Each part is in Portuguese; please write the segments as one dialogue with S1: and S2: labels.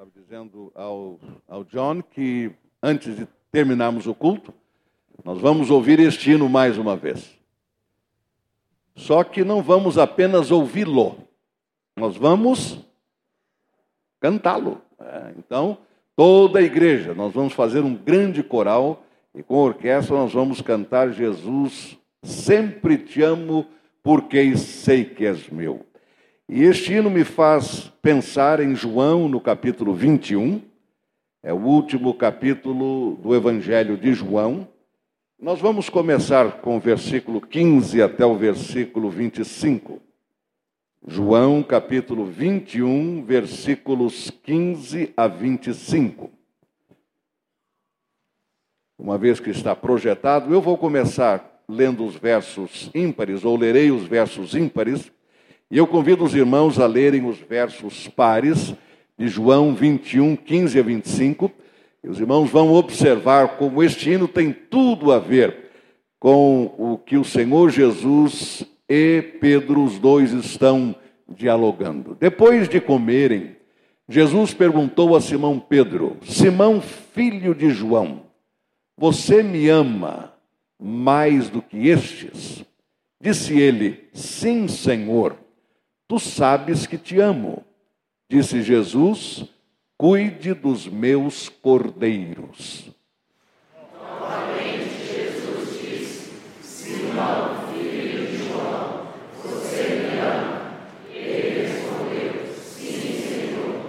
S1: estava dizendo ao, ao John que antes de terminarmos o culto, nós vamos ouvir este hino mais uma vez. Só que não vamos apenas ouvi-lo, nós vamos cantá-lo. É, então, toda a igreja, nós vamos fazer um grande coral e com a orquestra nós vamos cantar Jesus, sempre te amo, porque sei que és meu. E este hino me faz pensar em João, no capítulo 21, é o último capítulo do Evangelho de João. Nós vamos começar com o versículo 15 até o versículo 25. João, capítulo 21, versículos 15 a 25. Uma vez que está projetado, eu vou começar lendo os versos ímpares, ou lerei os versos ímpares e eu convido os irmãos a lerem os versos pares de João 21, 15 a 25. E os irmãos vão observar como este hino tem tudo a ver com o que o Senhor Jesus e Pedro, os dois, estão dialogando. Depois de comerem, Jesus perguntou a Simão Pedro: Simão, filho de João, você me ama mais do que estes? Disse ele: Sim, Senhor Tu sabes que te amo. Disse Jesus: Cuide dos meus cordeiros.
S2: Novamente Jesus disse: Simão, filho de João, você me ama? Ele Sim, Senhor,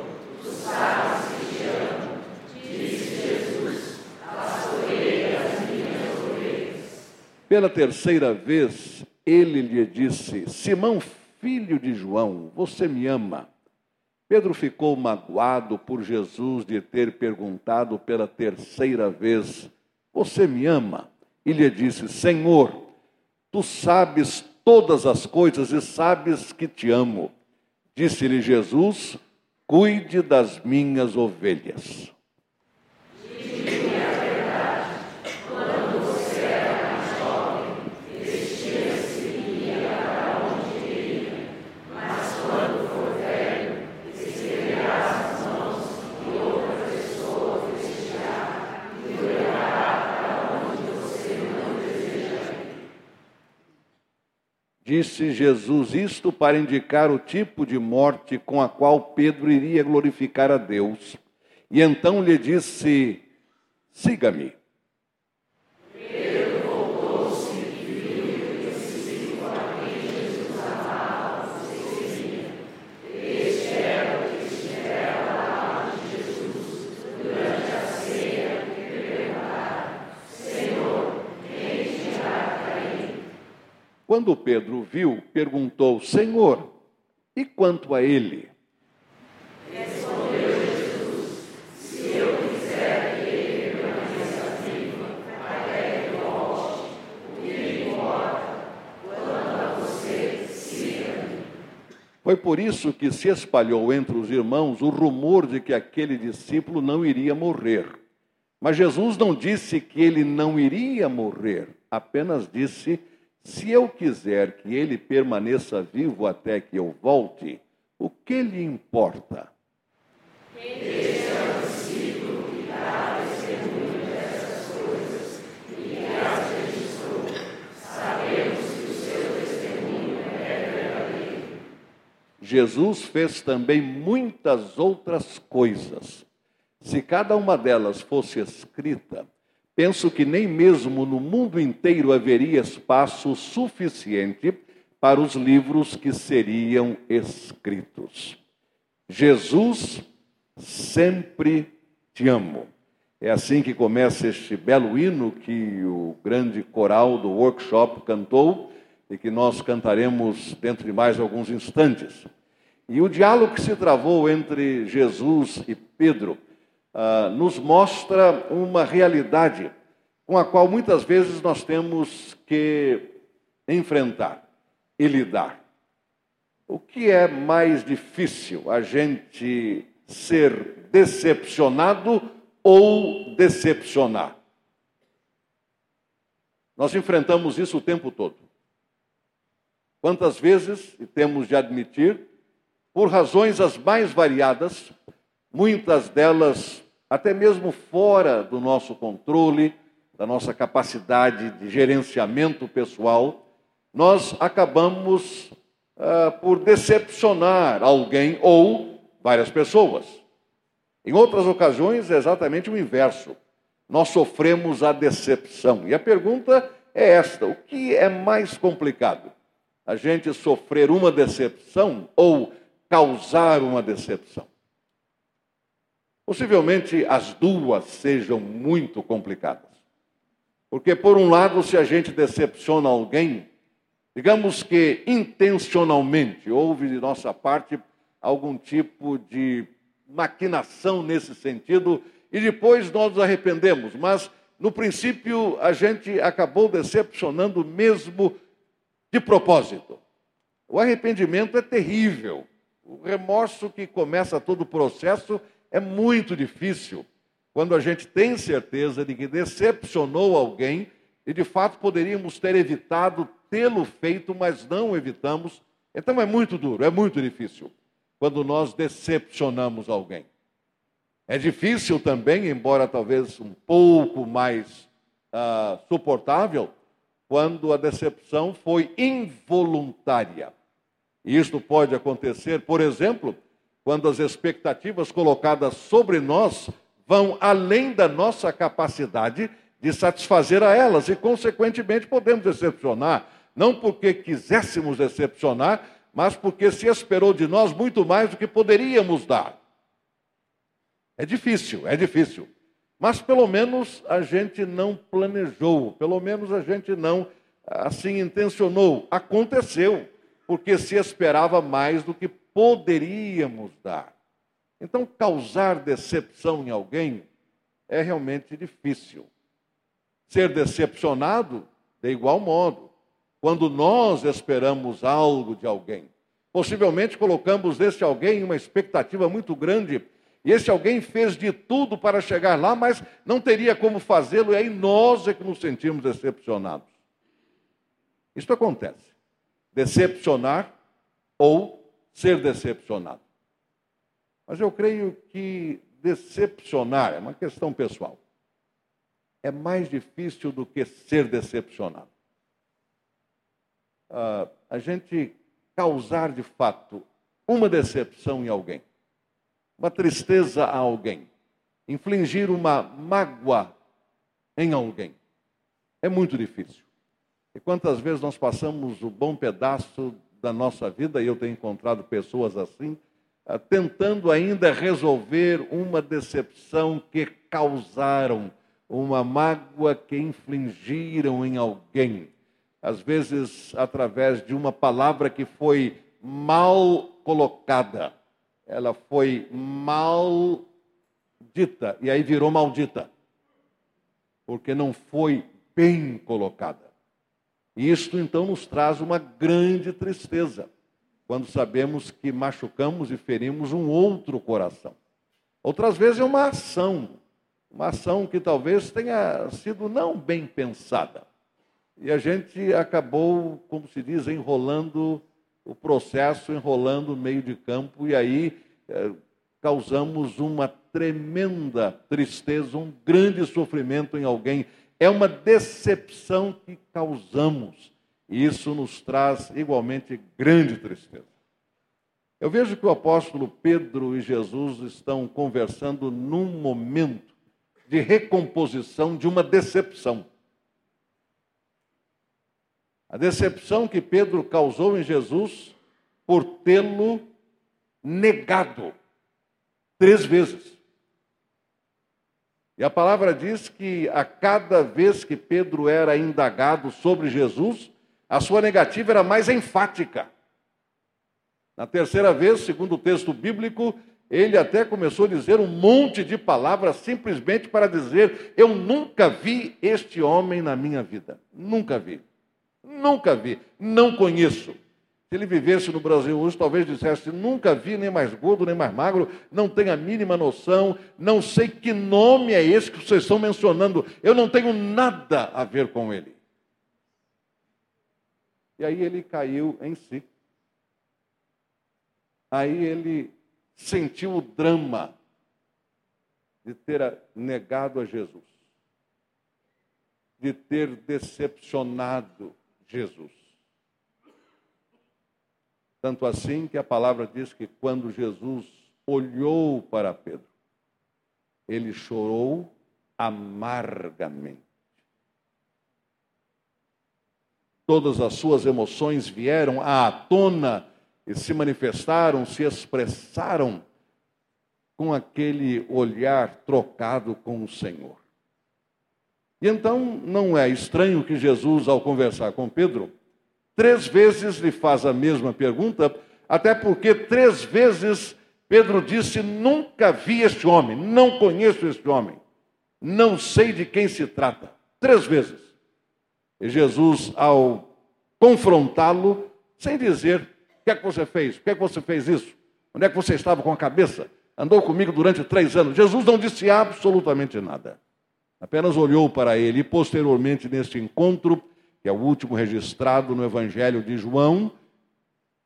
S2: tu sabes que te amo. Disse Jesus: Pastoreia as minhas.
S1: Pela terceira vez, ele lhe disse: Simão, filho de João, você me ama? Pedro ficou magoado por Jesus de ter perguntado pela terceira vez: Você me ama? E lhe disse: Senhor, tu sabes todas as coisas e sabes que te amo. Disse-lhe Jesus: Cuide das minhas ovelhas. Disse Jesus isto para indicar o tipo de morte com a qual Pedro iria glorificar a Deus. E então lhe disse: Siga-me. Quando Pedro viu, perguntou: Senhor, e quanto a ele?
S2: Respondeu Jesus: Se eu quiser que ele até o que lhe importa? Quanto a você.
S1: Foi por isso que se espalhou entre os irmãos o rumor de que aquele discípulo não iria morrer. Mas Jesus não disse que ele não iria morrer, apenas disse que se eu quiser que ele permaneça vivo até que eu volte, o que lhe importa? Jesus fez também muitas outras coisas. Se cada uma delas fosse escrita, penso que nem mesmo no mundo inteiro haveria espaço suficiente para os livros que seriam escritos. Jesus, sempre te amo. É assim que começa este belo hino que o grande coral do workshop cantou e que nós cantaremos dentro de mais alguns instantes. E o diálogo que se travou entre Jesus e Pedro uh, nos mostra uma realidade com a qual muitas vezes nós temos que enfrentar e lidar. O que é mais difícil, a gente ser decepcionado ou decepcionar? Nós enfrentamos isso o tempo todo. Quantas vezes, e temos de admitir, por razões as mais variadas, muitas delas até mesmo fora do nosso controle, da nossa capacidade de gerenciamento pessoal, nós acabamos ah, por decepcionar alguém ou várias pessoas. Em outras ocasiões é exatamente o inverso. Nós sofremos a decepção. E a pergunta é esta: o que é mais complicado? A gente sofrer uma decepção ou causar uma decepção? Possivelmente as duas sejam muito complicadas. Porque, por um lado, se a gente decepciona alguém, digamos que intencionalmente houve de nossa parte algum tipo de maquinação nesse sentido e depois nós nos arrependemos, mas no princípio a gente acabou decepcionando mesmo de propósito. O arrependimento é terrível. O remorso que começa todo o processo é muito difícil quando a gente tem certeza de que decepcionou alguém e de fato poderíamos ter evitado tê-lo feito, mas não evitamos. Então é muito duro, é muito difícil quando nós decepcionamos alguém. É difícil também, embora talvez um pouco mais uh, suportável, quando a decepção foi involuntária. E isto pode acontecer, por exemplo, quando as expectativas colocadas sobre nós vão além da nossa capacidade de satisfazer a elas e, consequentemente, podemos decepcionar, não porque quiséssemos decepcionar, mas porque se esperou de nós muito mais do que poderíamos dar. É difícil, é difícil. Mas pelo menos a gente não planejou, pelo menos a gente não assim intencionou. Aconteceu, porque se esperava mais do que poderíamos dar. Então, causar decepção em alguém é realmente difícil. Ser decepcionado, de igual modo, quando nós esperamos algo de alguém. Possivelmente colocamos esse alguém uma expectativa muito grande, e esse alguém fez de tudo para chegar lá, mas não teria como fazê-lo, e aí nós é que nos sentimos decepcionados. Isso acontece. Decepcionar ou ser decepcionado. Mas eu creio que decepcionar é uma questão pessoal. É mais difícil do que ser decepcionado. Uh, a gente causar de fato uma decepção em alguém, uma tristeza a alguém, infligir uma mágoa em alguém, é muito difícil. E quantas vezes nós passamos o bom pedaço da nossa vida, e eu tenho encontrado pessoas assim, ah, tentando ainda resolver uma decepção que causaram, uma mágoa que infligiram em alguém. Às vezes, através de uma palavra que foi mal colocada, ela foi mal dita, e aí virou maldita, porque não foi bem colocada. Isto então nos traz uma grande tristeza, quando sabemos que machucamos e ferimos um outro coração. Outras vezes é uma ação, uma ação que talvez tenha sido não bem pensada. E a gente acabou, como se diz, enrolando o processo, enrolando o meio de campo, e aí eh, causamos uma tremenda tristeza, um grande sofrimento em alguém é uma decepção que causamos. E isso nos traz igualmente grande tristeza. Eu vejo que o apóstolo Pedro e Jesus estão conversando num momento de recomposição de uma decepção. A decepção que Pedro causou em Jesus por tê-lo negado três vezes. E a palavra diz que a cada vez que Pedro era indagado sobre Jesus, a sua negativa era mais enfática. Na terceira vez, segundo o texto bíblico, ele até começou a dizer um monte de palavras simplesmente para dizer: Eu nunca vi este homem na minha vida. Nunca vi. Nunca vi. Não conheço. Se ele vivesse no Brasil hoje, talvez dissesse: nunca vi nem mais gordo, nem mais magro, não tenho a mínima noção, não sei que nome é esse que vocês estão mencionando, eu não tenho nada a ver com ele. E aí ele caiu em si. Aí ele sentiu o drama de ter negado a Jesus, de ter decepcionado Jesus. Tanto assim que a palavra diz que quando Jesus olhou para Pedro, ele chorou amargamente. Todas as suas emoções vieram à tona e se manifestaram, se expressaram com aquele olhar trocado com o Senhor. E então não é estranho que Jesus, ao conversar com Pedro, três vezes lhe faz a mesma pergunta, até porque três vezes Pedro disse: Nunca vi este homem, não conheço este homem, não sei de quem se trata. Três vezes. E Jesus, ao confrontá-lo, sem dizer: O que é que você fez? Por que é que você fez isso? Onde é que você estava com a cabeça? Andou comigo durante três anos. Jesus não disse absolutamente nada. Apenas olhou para ele e, posteriormente, neste encontro, que é o último registrado no Evangelho de João,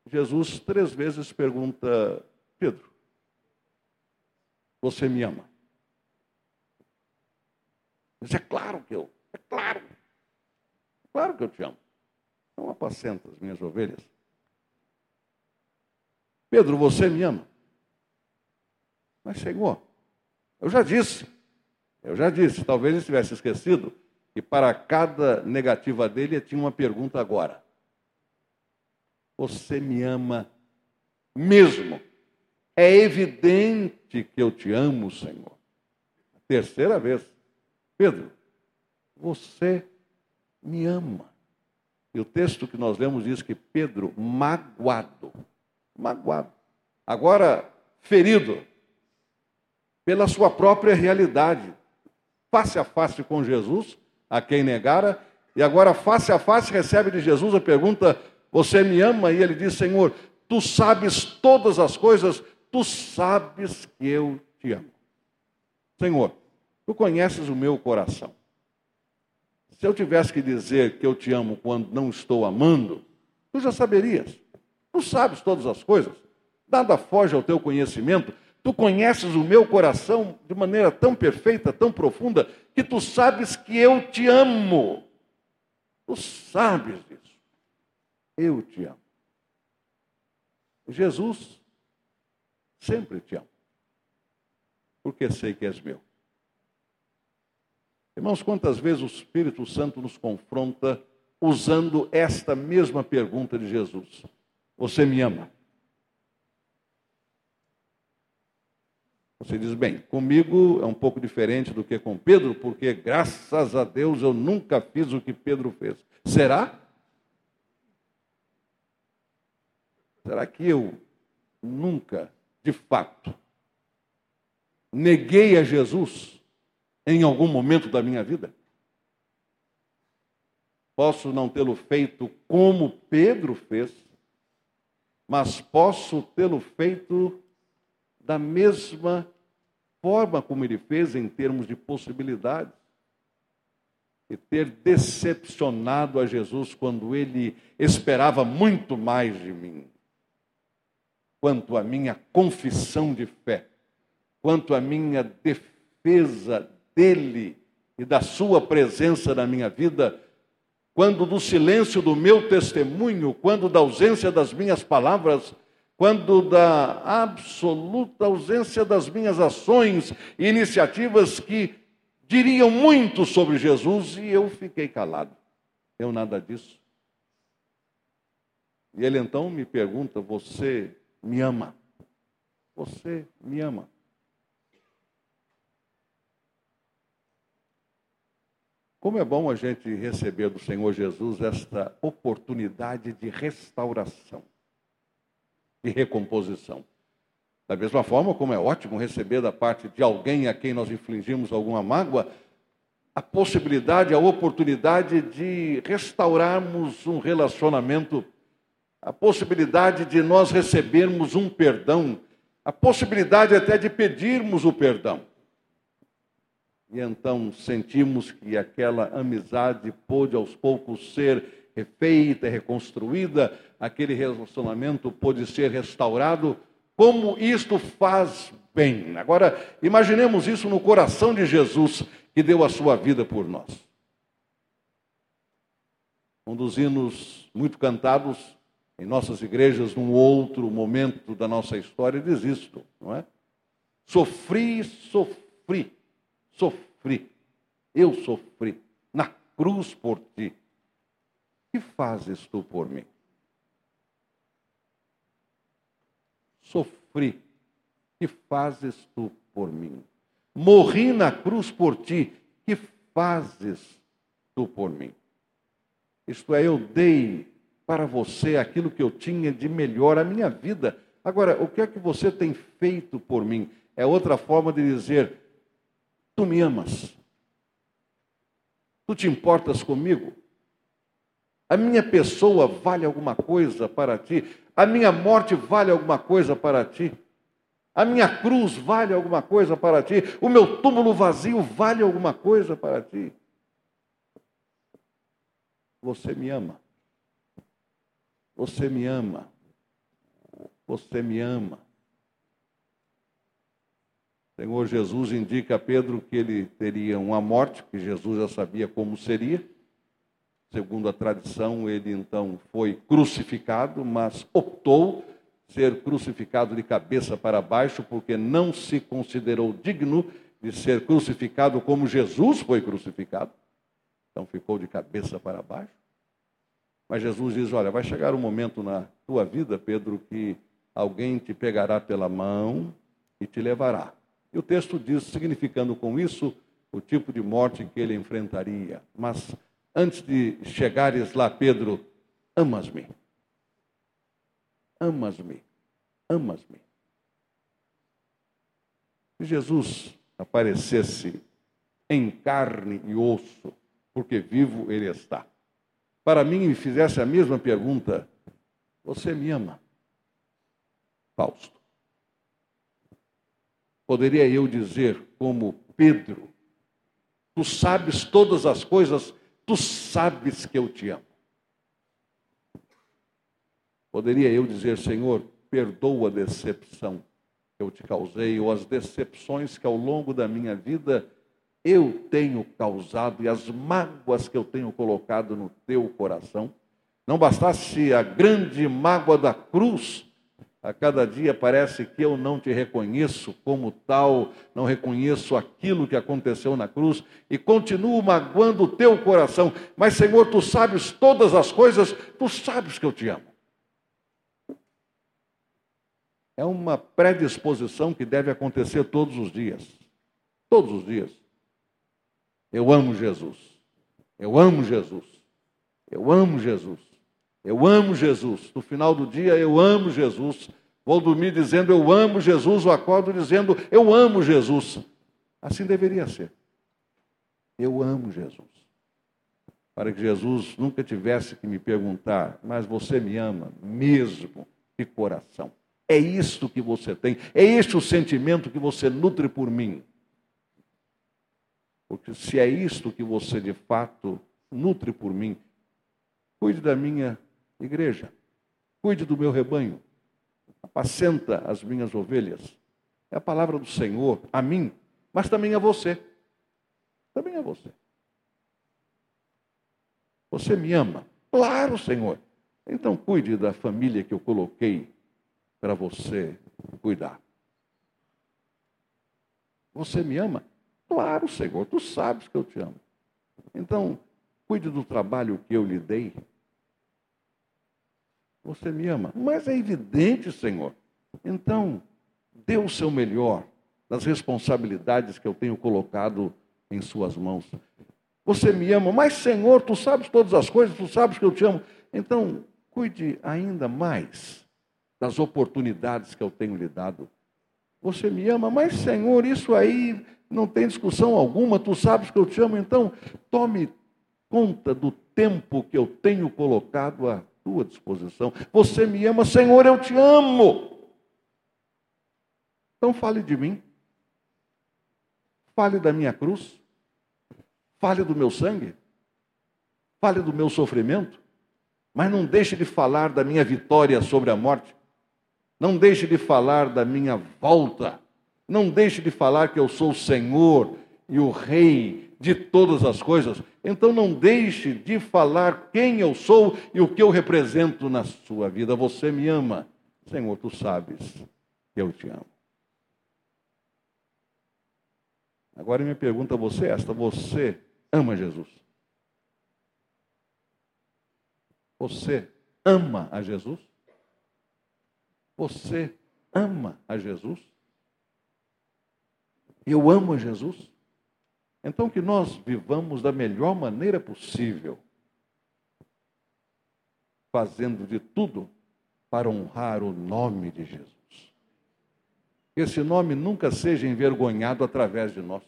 S1: Jesus três vezes pergunta: Pedro, você me ama? Mas é claro que eu, é claro, é claro que eu te amo. Não apacenta as minhas ovelhas. Pedro, você me ama? Mas, Senhor, eu já disse, eu já disse, talvez ele tivesse esquecido, que para cada negativa dele tinha uma pergunta agora. Você me ama mesmo? É evidente que eu te amo, Senhor. terceira vez. Pedro, você me ama. E o texto que nós lemos diz que Pedro, magoado, magoado, agora ferido pela sua própria realidade, face a face com Jesus, a quem negara, e agora face a face recebe de Jesus a pergunta: Você me ama? E ele diz: Senhor, tu sabes todas as coisas, tu sabes que eu te amo. Senhor, tu conheces o meu coração. Se eu tivesse que dizer que eu te amo quando não estou amando, tu já saberias. Tu sabes todas as coisas. Nada foge ao teu conhecimento. Tu conheces o meu coração de maneira tão perfeita, tão profunda, que tu sabes que eu te amo. Tu sabes disso. Eu te amo. Jesus sempre te amo. Porque sei que és meu. Irmãos, quantas vezes o Espírito Santo nos confronta usando esta mesma pergunta de Jesus: Você me ama? Você diz, bem, comigo é um pouco diferente do que com Pedro, porque graças a Deus eu nunca fiz o que Pedro fez. Será? Será que eu nunca, de fato, neguei a Jesus em algum momento da minha vida? Posso não tê-lo feito como Pedro fez, mas posso tê-lo feito da mesma forma como ele fez em termos de possibilidades. E ter decepcionado a Jesus quando ele esperava muito mais de mim. Quanto à minha confissão de fé, quanto à minha defesa dele e da sua presença na minha vida, quando do silêncio do meu testemunho, quando da ausência das minhas palavras, quando da absoluta ausência das minhas ações e iniciativas que diriam muito sobre Jesus e eu fiquei calado. Eu nada disso. E ele então me pergunta: Você me ama? Você me ama? Como é bom a gente receber do Senhor Jesus esta oportunidade de restauração e recomposição. Da mesma forma como é ótimo receber da parte de alguém a quem nós infligimos alguma mágoa, a possibilidade, a oportunidade de restaurarmos um relacionamento, a possibilidade de nós recebermos um perdão, a possibilidade até de pedirmos o perdão. E então sentimos que aquela amizade pôde aos poucos ser refeita, reconstruída, aquele relacionamento pôde ser restaurado Como isto faz bem. Agora, imaginemos isso no coração de Jesus, que deu a sua vida por nós. Um dos hinos muito cantados em nossas igrejas, num outro momento da nossa história, diz isto, não é? Sofri, sofri, sofri, eu sofri na cruz por ti. Que fazes tu por mim? Sofri, que fazes tu por mim? Morri na cruz por ti, que fazes tu por mim? Isto é, eu dei para você aquilo que eu tinha de melhor, a minha vida. Agora, o que é que você tem feito por mim? É outra forma de dizer: tu me amas. Tu te importas comigo? A minha pessoa vale alguma coisa para ti? A minha morte vale alguma coisa para ti? A minha cruz vale alguma coisa para ti? O meu túmulo vazio vale alguma coisa para ti? Você me ama. Você me ama. Você me ama. O Senhor Jesus indica a Pedro que ele teria uma morte, que Jesus já sabia como seria. Segundo a tradição, ele então foi crucificado, mas optou ser crucificado de cabeça para baixo, porque não se considerou digno de ser crucificado como Jesus foi crucificado. Então ficou de cabeça para baixo. Mas Jesus diz: Olha, vai chegar um momento na tua vida, Pedro, que alguém te pegará pela mão e te levará. E o texto diz, significando com isso o tipo de morte que ele enfrentaria. Mas antes de chegares lá, Pedro, amas-me. Amas-me. Amas-me. Se Jesus aparecesse em carne e osso, porque vivo ele está. Para mim, me fizesse a mesma pergunta: Você me ama? Fausto. Poderia eu dizer, como Pedro, Tu sabes todas as coisas, tu sabes que eu te amo. Poderia eu dizer, Senhor, perdoa a decepção que eu te causei, ou as decepções que ao longo da minha vida eu tenho causado e as mágoas que eu tenho colocado no teu coração. Não bastasse a grande mágoa da cruz, a cada dia parece que eu não te reconheço como tal, não reconheço aquilo que aconteceu na cruz e continuo magoando o teu coração. Mas, Senhor, tu sabes todas as coisas, tu sabes que eu te amo. É uma predisposição que deve acontecer todos os dias. Todos os dias. Eu amo Jesus. Eu amo Jesus. Eu amo Jesus. Eu amo Jesus. No final do dia, eu amo Jesus. Vou dormir dizendo eu amo Jesus, ou acordo dizendo eu amo Jesus. Assim deveria ser. Eu amo Jesus. Para que Jesus nunca tivesse que me perguntar, mas você me ama mesmo de coração. É isto que você tem, é este o sentimento que você nutre por mim. Porque se é isto que você de fato nutre por mim, cuide da minha igreja, cuide do meu rebanho, apacenta as minhas ovelhas. É a palavra do Senhor a mim, mas também a você. Também a você. Você me ama? Claro, Senhor. Então cuide da família que eu coloquei para você cuidar. Você me ama? Claro, Senhor, tu sabes que eu te amo. Então, cuide do trabalho que eu lhe dei. Você me ama. Mas é evidente, Senhor. Então, dê o seu melhor nas responsabilidades que eu tenho colocado em Suas mãos. Você me ama, mas, Senhor, tu sabes todas as coisas, tu sabes que eu te amo. Então, cuide ainda mais das oportunidades que eu tenho lhe dado. Você me ama, mas, Senhor, isso aí não tem discussão alguma, tu sabes que eu te amo, então tome conta do tempo que eu tenho colocado à tua disposição. Você me ama, Senhor, eu te amo. Então fale de mim. Fale da minha cruz. Fale do meu sangue. Fale do meu sofrimento. Mas não deixe de falar da minha vitória sobre a morte. Não deixe de falar da minha volta. Não deixe de falar que eu sou o Senhor e o Rei de todas as coisas. Então não deixe de falar quem eu sou e o que eu represento na sua vida. Você me ama. Senhor, tu sabes que eu te amo. Agora minha pergunta a você é esta: você ama Jesus? Você ama a Jesus? Você ama a Jesus? Eu amo a Jesus? Então que nós vivamos da melhor maneira possível, fazendo de tudo para honrar o nome de Jesus. Que esse nome nunca seja envergonhado através de nós.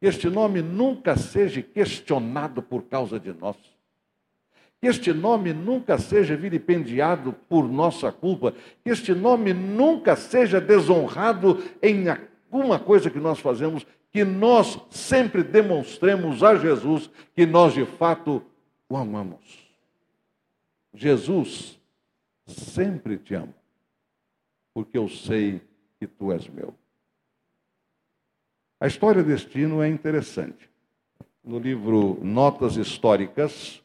S1: Que este nome nunca seja questionado por causa de nós. Que este nome nunca seja vilipendiado por nossa culpa. Que este nome nunca seja desonrado em alguma coisa que nós fazemos. Que nós sempre demonstremos a Jesus que nós de fato o amamos. Jesus, sempre te amo, porque eu sei que tu és meu. A história deste hino é interessante. No livro Notas Históricas,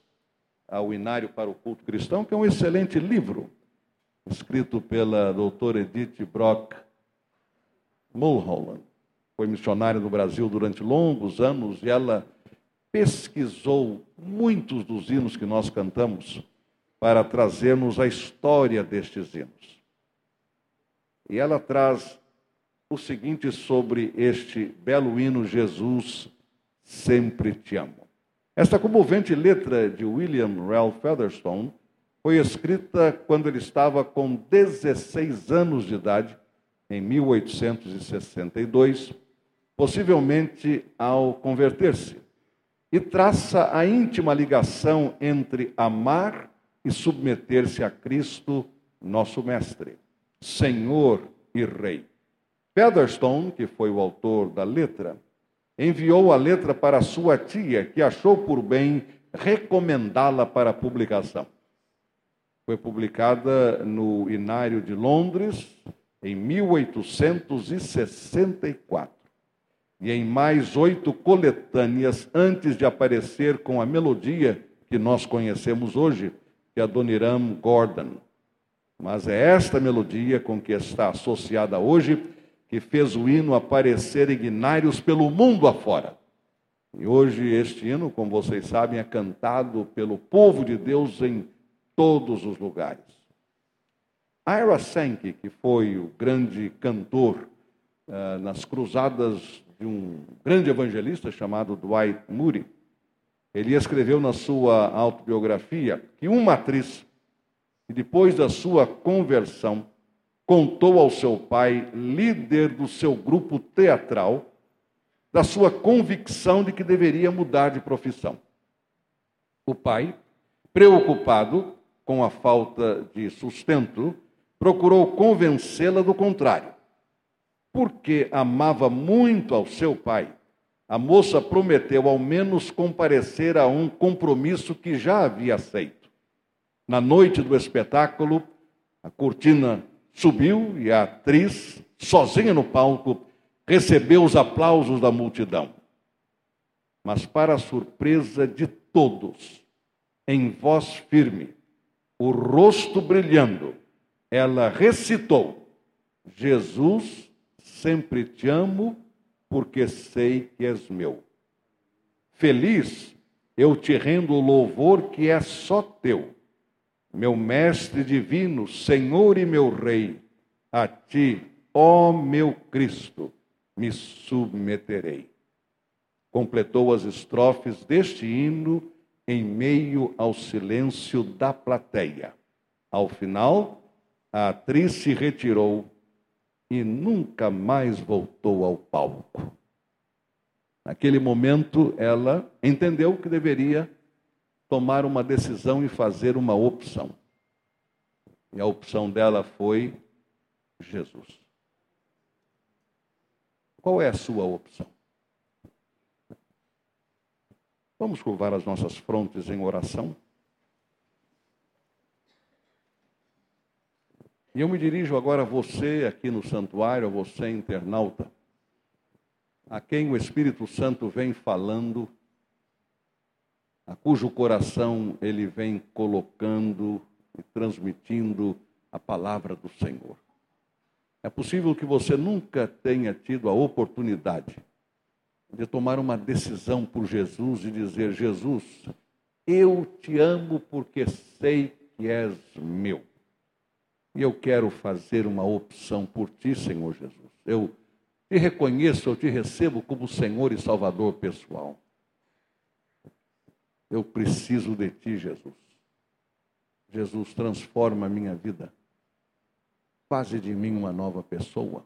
S1: ao Inário para o Culto Cristão, que é um excelente livro, escrito pela doutora Edith Brock Mulholland. Foi missionária no Brasil durante longos anos e ela pesquisou muitos dos hinos que nós cantamos para trazermos a história destes hinos. E ela traz o seguinte sobre este belo hino Jesus, sempre te amo. Esta comovente letra de William Ralph Featherstone foi escrita quando ele estava com 16 anos de idade, em 1862, possivelmente ao converter-se, e traça a íntima ligação entre amar e submeter-se a Cristo, nosso Mestre, Senhor e Rei. Featherstone, que foi o autor da letra, enviou a letra para sua tia, que achou por bem recomendá-la para publicação. Foi publicada no Inário de Londres em 1864 e em mais oito coletâneas antes de aparecer com a melodia que nós conhecemos hoje, que é a Doniram Gordon. Mas é esta melodia com que está associada hoje que fez o hino aparecer em Inários pelo mundo afora. E hoje este hino, como vocês sabem, é cantado pelo povo de Deus em todos os lugares. Ira Sankey, que foi o grande cantor uh, nas cruzadas de um grande evangelista chamado Dwight Moody, ele escreveu na sua autobiografia que uma atriz, que depois da sua conversão, contou ao seu pai, líder do seu grupo teatral, da sua convicção de que deveria mudar de profissão. O pai, preocupado com a falta de sustento, procurou convencê-la do contrário. Porque amava muito ao seu pai, a moça prometeu ao menos comparecer a um compromisso que já havia aceito. Na noite do espetáculo, a cortina subiu e a atriz, sozinha no palco, recebeu os aplausos da multidão. Mas, para a surpresa de todos, em voz firme, o rosto brilhando, ela recitou: Jesus, sempre te amo, porque sei que és meu. Feliz, eu te rendo o louvor que é só teu meu Mestre divino, Senhor e meu Rei, a ti, ó meu Cristo, me submeterei. Completou as estrofes deste hino em meio ao silêncio da plateia. Ao final, a atriz se retirou e nunca mais voltou ao palco. Naquele momento, ela entendeu que deveria tomar uma decisão e fazer uma opção. E a opção dela foi Jesus. Qual é a sua opção? Vamos curvar as nossas frontes em oração? E eu me dirijo agora a você aqui no santuário, a você internauta, a quem o Espírito Santo vem falando, a cujo coração ele vem colocando e transmitindo a palavra do Senhor. É possível que você nunca tenha tido a oportunidade de tomar uma decisão por Jesus e dizer: Jesus, eu te amo porque sei que és meu. E eu quero fazer uma opção por ti, Senhor Jesus. Eu te reconheço, eu te recebo como Senhor e Salvador pessoal. Eu preciso de ti, Jesus. Jesus, transforma a minha vida. Faze de mim uma nova pessoa.